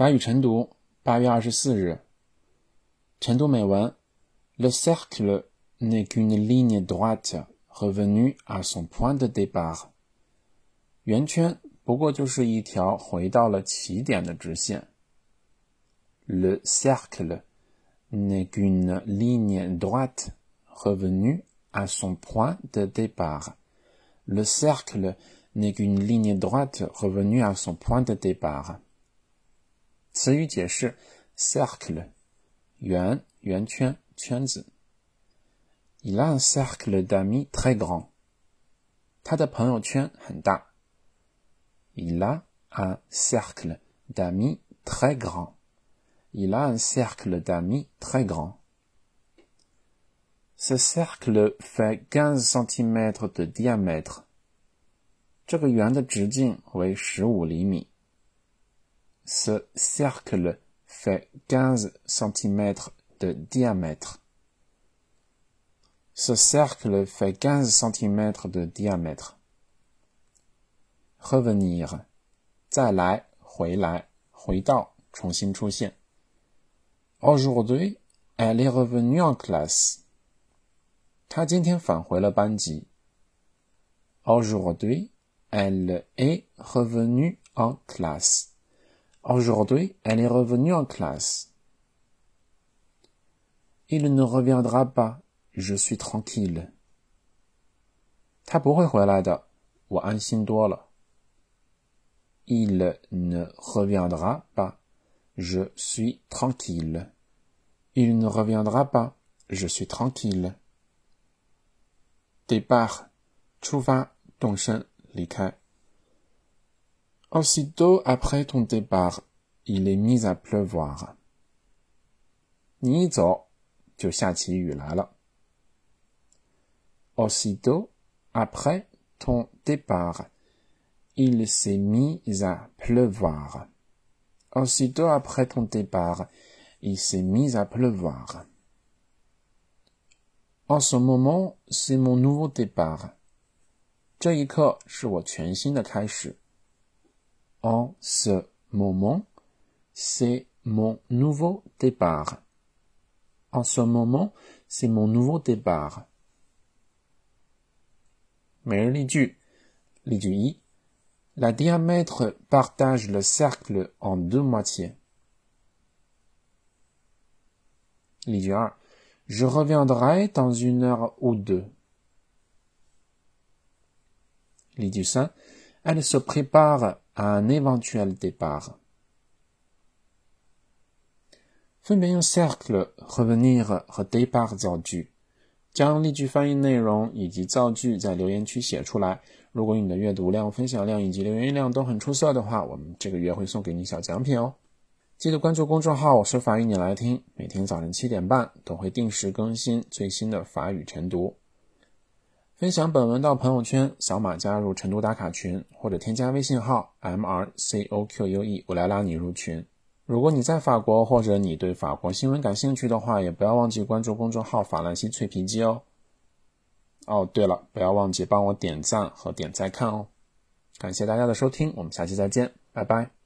法语晨读，八月二十四日。晨读美文：Le cercle n'est qu'une ligne droite revenue à son point de départ。圆圈不过就是一条回到了起点的直线。Le cercle n'est qu'une ligne droite revenue à son point de départ。Le cercle n'est qu'une ligne droite revenue à son point de départ。 词语解释：cercle，圆、圆圈、圈子。Il a un cercle d'amis très grand。他的朋友圈很大。Il a un cercle d'amis très grand。Il a un cercle d'amis très grand。Ce cercle fait quinze centimètres de diamètre。这个圆的直径为十五厘米。 Ce cercle fait 15 cm de diamètre. Ce cercle fait 15 cm de diamètre. Revenir. 再来,回来,回到,重新出现. Aujourd'hui, elle est revenue en classe. 她今天返回了班级. Aujourd'hui, elle est revenue en classe. Aujourd'hui, elle est revenue en classe. Il ne reviendra pas, je suis tranquille. Il ne reviendra pas, je suis tranquille. Il ne reviendra pas, je suis tranquille. Départ, 出发，动身，离开。 Aussitôt après ton départ, il est mis à pleuvoir. Aussitôt après ton départ, il s'est mis à pleuvoir. Aussitôt après ton départ, il s'est mis à pleuvoir. En ce moment, c'est mon nouveau départ. 这一刻是我全新的开始。 en ce moment, c'est mon nouveau départ. En ce moment, c'est mon nouveau départ. Mais les du, les du i, la diamètre partage le cercle en deux moitiés. Les du a, je reviendrai dans une heure ou deux. Les du elle se prépare un éventuel départ. 分别用 cercle、revenir 和 départ 造句，将例句翻译内容以及造句在留言区写出来。如果你的阅读量、分享量以及留言量都很出色的话，我们这个月会送给你小奖品哦。记得关注公众号“我说法语你来听”，每天早晨七点半都会定时更新最新的法语晨读。分享本文到朋友圈，扫码加入晨读打卡群，或者添加微信号 m r c o q u e，我来拉你入群。如果你在法国，或者你对法国新闻感兴趣的话，也不要忘记关注公众号“法兰西脆皮鸡”哦。哦，对了，不要忘记帮我点赞和点再看哦。感谢大家的收听，我们下期再见，拜拜。